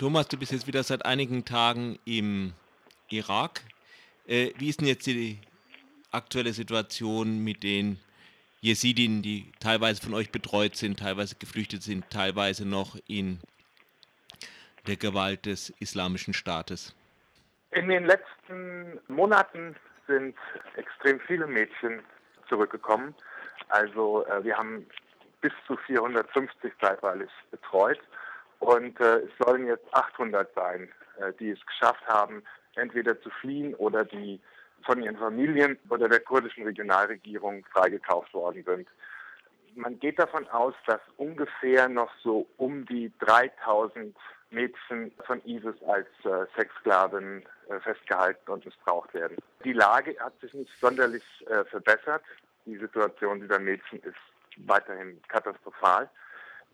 Thomas, du bist jetzt wieder seit einigen Tagen im Irak. Äh, wie ist denn jetzt die aktuelle Situation mit den Jesidien, die teilweise von euch betreut sind, teilweise geflüchtet sind, teilweise noch in der Gewalt des Islamischen Staates? In den letzten Monaten sind extrem viele Mädchen zurückgekommen. Also äh, wir haben bis zu 450 zeitweilig betreut und äh, es sollen jetzt 800 sein, äh, die es geschafft haben, entweder zu fliehen oder die von ihren Familien oder der kurdischen Regionalregierung freigekauft worden sind. Man geht davon aus, dass ungefähr noch so um die 3000 Mädchen von ISIS als äh, Sexsklaven äh, festgehalten und missbraucht werden. Die Lage hat sich nicht sonderlich äh, verbessert. Die Situation dieser Mädchen ist weiterhin katastrophal.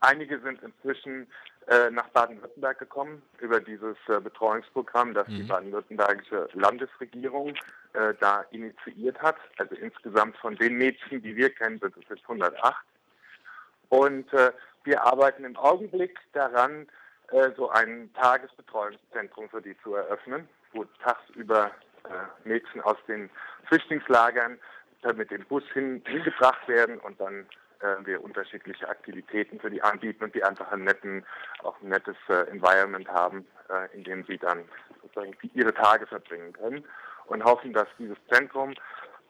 Einige sind inzwischen äh, nach Baden-Württemberg gekommen über dieses äh, Betreuungsprogramm, das mhm. die baden-württembergische Landesregierung äh, da initiiert hat. Also insgesamt von den Mädchen, die wir kennen, sind es jetzt 108. Und äh, wir arbeiten im Augenblick daran, äh, so ein Tagesbetreuungszentrum für die zu eröffnen, wo tagsüber äh, Mädchen aus den Flüchtlingslagern mit dem Bus hin, hingebracht werden und dann wir unterschiedliche Aktivitäten für die anbieten und die einfach einen netten, auch ein nettes äh, Environment haben, äh, in dem sie dann sozusagen ihre Tage verbringen können und hoffen, dass dieses Zentrum,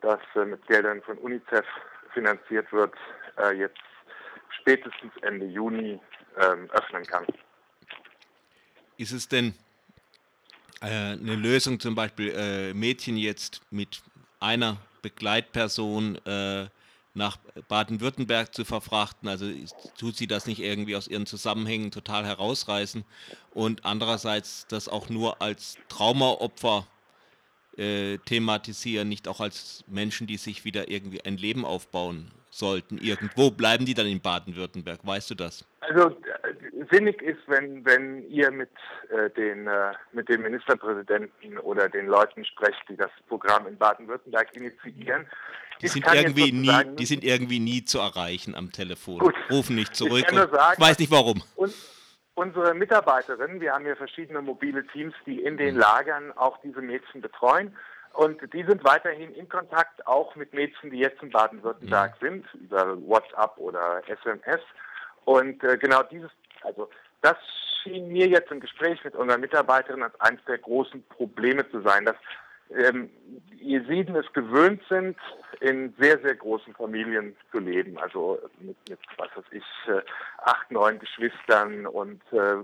das äh, mit Geldern von UNICEF finanziert wird, äh, jetzt spätestens Ende Juni ähm, öffnen kann. Ist es denn äh, eine Lösung, zum Beispiel Mädchen jetzt mit einer Begleitperson nach Baden-Württemberg zu verfrachten. Also tut sie das nicht irgendwie aus ihren Zusammenhängen total herausreißen und andererseits das auch nur als Traumaopfer äh, thematisieren, nicht auch als Menschen, die sich wieder irgendwie ein Leben aufbauen sollten. Irgendwo bleiben die dann in Baden-Württemberg, weißt du das? Also sinnig ist, wenn wenn ihr mit äh, den äh, mit dem Ministerpräsidenten oder den Leuten sprecht, die das Programm in Baden-Württemberg initiieren. Die sind irgendwie nie, die sind irgendwie nie zu erreichen am Telefon. Gut. Rufen nicht zurück. Ich, sagen, ich weiß nicht warum. Und unsere Mitarbeiterinnen, wir haben hier verschiedene mobile Teams, die in den Lagern auch diese Mädchen betreuen. Und die sind weiterhin in Kontakt auch mit Mädchen, die jetzt in Baden-Württemberg mhm. sind, über WhatsApp oder SMS. Und äh, genau dieses, also das schien mir jetzt im Gespräch mit unseren Mitarbeiterinnen als eines der großen Probleme zu sein, dass ähm, Jesiden es gewöhnt sind, in sehr, sehr großen Familien zu leben. Also mit, mit was weiß ich, äh, acht, neun Geschwistern und äh,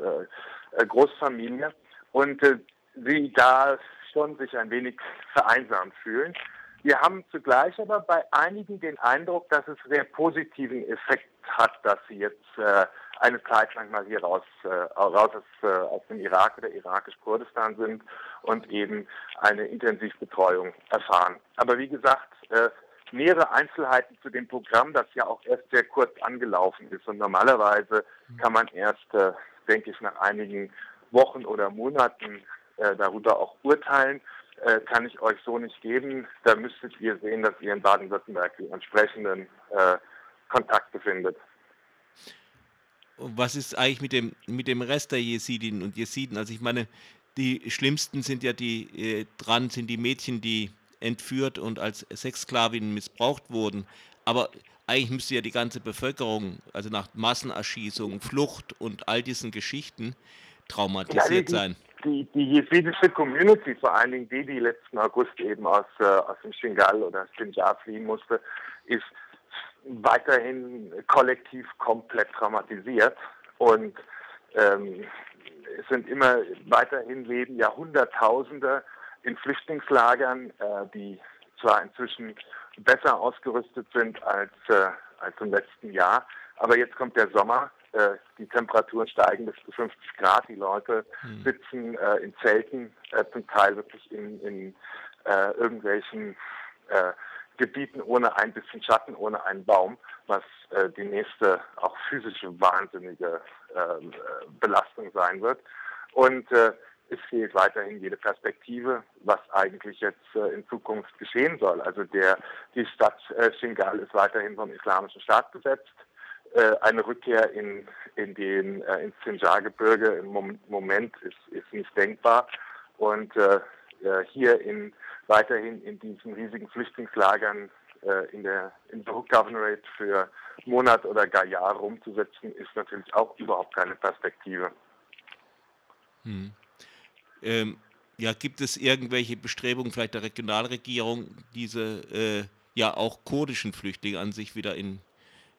äh, Großfamilie. Und äh, sie da schon sich ein wenig vereinsamt fühlen. Wir haben zugleich aber bei einigen den Eindruck, dass es sehr positiven Effekt hat, dass sie jetzt äh, eine Zeit lang mal hier raus, äh, raus aus, äh, aus dem Irak oder irakisch-Kurdistan sind und eben eine Intensivbetreuung erfahren. Aber wie gesagt, äh, mehrere Einzelheiten zu dem Programm, das ja auch erst sehr kurz angelaufen ist. Und normalerweise kann man erst, äh, denke ich, nach einigen Wochen oder Monaten äh, darüber auch urteilen äh, kann ich euch so nicht geben. Da müsstet ihr sehen, dass ihr in Baden-Württemberg die entsprechenden äh, Kontakte findet. Was ist eigentlich mit dem, mit dem Rest der Jesidinnen und Jesiden? Also ich meine, die schlimmsten sind ja die äh, dran, sind die Mädchen, die entführt und als Sexsklavinnen missbraucht wurden. Aber eigentlich müsste ja die ganze Bevölkerung, also nach Massenerschießungen, Flucht und all diesen Geschichten traumatisiert ja, die, sein die, die jesidische Community, vor allen Dingen die, die letzten August eben aus, äh, aus dem Shingal oder Sinjar fliehen musste, ist weiterhin kollektiv komplett traumatisiert und ähm, es sind immer weiterhin leben Jahrhunderttausende in Flüchtlingslagern, äh, die zwar inzwischen besser ausgerüstet sind als, äh, als im letzten Jahr, aber jetzt kommt der Sommer äh, die Temperaturen steigen bis zu 50 Grad. Die Leute mhm. sitzen äh, in Zelten, äh, zum Teil wirklich in, in äh, irgendwelchen äh, Gebieten ohne ein bisschen Schatten, ohne einen Baum, was äh, die nächste auch physische wahnsinnige ähm, äh, Belastung sein wird. Und äh, es fehlt weiterhin jede Perspektive, was eigentlich jetzt äh, in Zukunft geschehen soll. Also der, die Stadt äh, Shingal ist weiterhin vom Islamischen Staat besetzt eine Rückkehr in, in den, äh, ins Sinjar-Gebirge im Moment ist, ist nicht denkbar. Und äh, äh, hier in, weiterhin in diesen riesigen Flüchtlingslagern äh, in der, in der Governorate für Monat oder gar Jahre rumzusetzen, ist natürlich auch überhaupt keine Perspektive. Hm. Ähm, ja, gibt es irgendwelche Bestrebungen vielleicht der Regionalregierung, diese äh, ja auch kurdischen Flüchtlinge an sich wieder in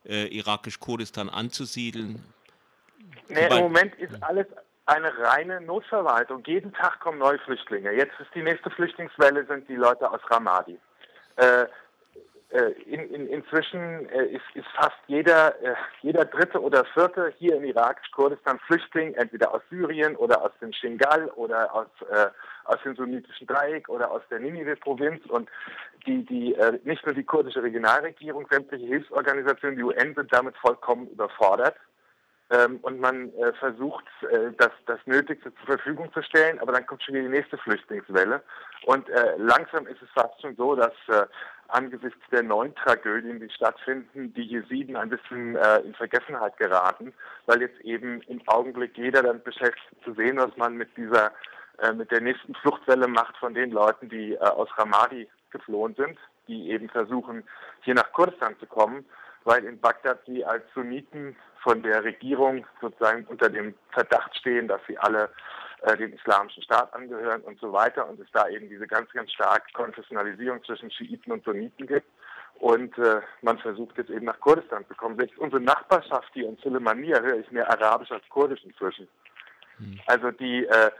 äh, irakisch-Kurdistan anzusiedeln? Nee, Im Moment ist alles eine reine Notverwaltung. Jeden Tag kommen neue Flüchtlinge. Jetzt ist die nächste Flüchtlingswelle, sind die Leute aus Ramadi. Äh, in, in, inzwischen äh, ist, ist, fast jeder, äh, jeder dritte oder vierte hier in irakisch-Kurdistan Flüchtling, entweder aus Syrien oder aus dem Shingal oder aus, äh, aus dem sunnitischen Dreieck oder aus der Ninive-Provinz. Und die, die, äh, nicht nur die kurdische Regionalregierung, sämtliche Hilfsorganisationen, die UN sind damit vollkommen überfordert. Ähm, und man äh, versucht, äh, das, das Nötigste zur Verfügung zu stellen, aber dann kommt schon wieder die nächste Flüchtlingswelle. Und äh, langsam ist es fast schon so, dass äh, angesichts der neuen Tragödien, die stattfinden, die Jesiden ein bisschen äh, in Vergessenheit geraten, weil jetzt eben im Augenblick jeder dann beschäftigt zu sehen, was man mit dieser, äh, mit der nächsten Fluchtwelle macht von den Leuten, die aus Ramadi geflohen sind, die eben versuchen, hier nach Kurdistan zu kommen weil in Bagdad sie als Sunniten von der Regierung sozusagen unter dem Verdacht stehen, dass sie alle äh, dem islamischen Staat angehören und so weiter und es da eben diese ganz, ganz starke Konfessionalisierung zwischen Schiiten und Sunniten gibt. Und äh, man versucht jetzt eben nach Kurdistan zu kommen. Selbst unsere Nachbarschaft hier in Sulemania höre ich mehr Arabisch als Kurdisch inzwischen. Hm. Also die äh,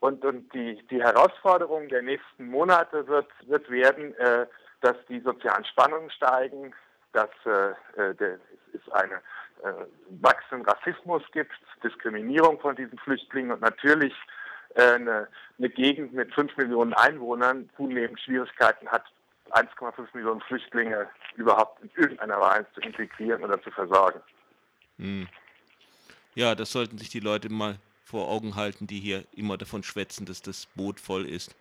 und, und die, die Herausforderung der nächsten Monate wird, wird werden, äh, dass die sozialen Spannungen steigen, dass äh, äh der, es eine wachsenden Rassismus gibt, Diskriminierung von diesen Flüchtlingen und natürlich äh, eine, eine Gegend mit 5 Millionen Einwohnern zunehmend Schwierigkeiten hat, 1,5 Millionen Flüchtlinge überhaupt in irgendeiner Weise zu integrieren oder zu versorgen. Hm. Ja, das sollten sich die Leute mal vor Augen halten, die hier immer davon schwätzen, dass das Boot voll ist.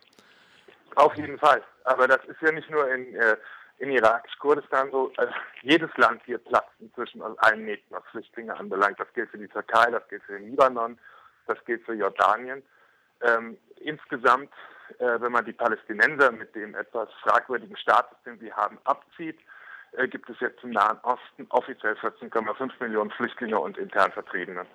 Auf jeden Fall. Aber das ist ja nicht nur in äh, in irakisch-Kurdistan so, also jedes Land hier platzt inzwischen aus allen Nähten, was Flüchtlinge anbelangt. Das gilt für die Türkei, das gilt für den Libanon, das gilt für Jordanien. Ähm, insgesamt, äh, wenn man die Palästinenser mit dem etwas fragwürdigen Status, den sie haben, abzieht, äh, gibt es jetzt im Nahen Osten offiziell 14,5 Millionen Flüchtlinge und intern Vertriebene.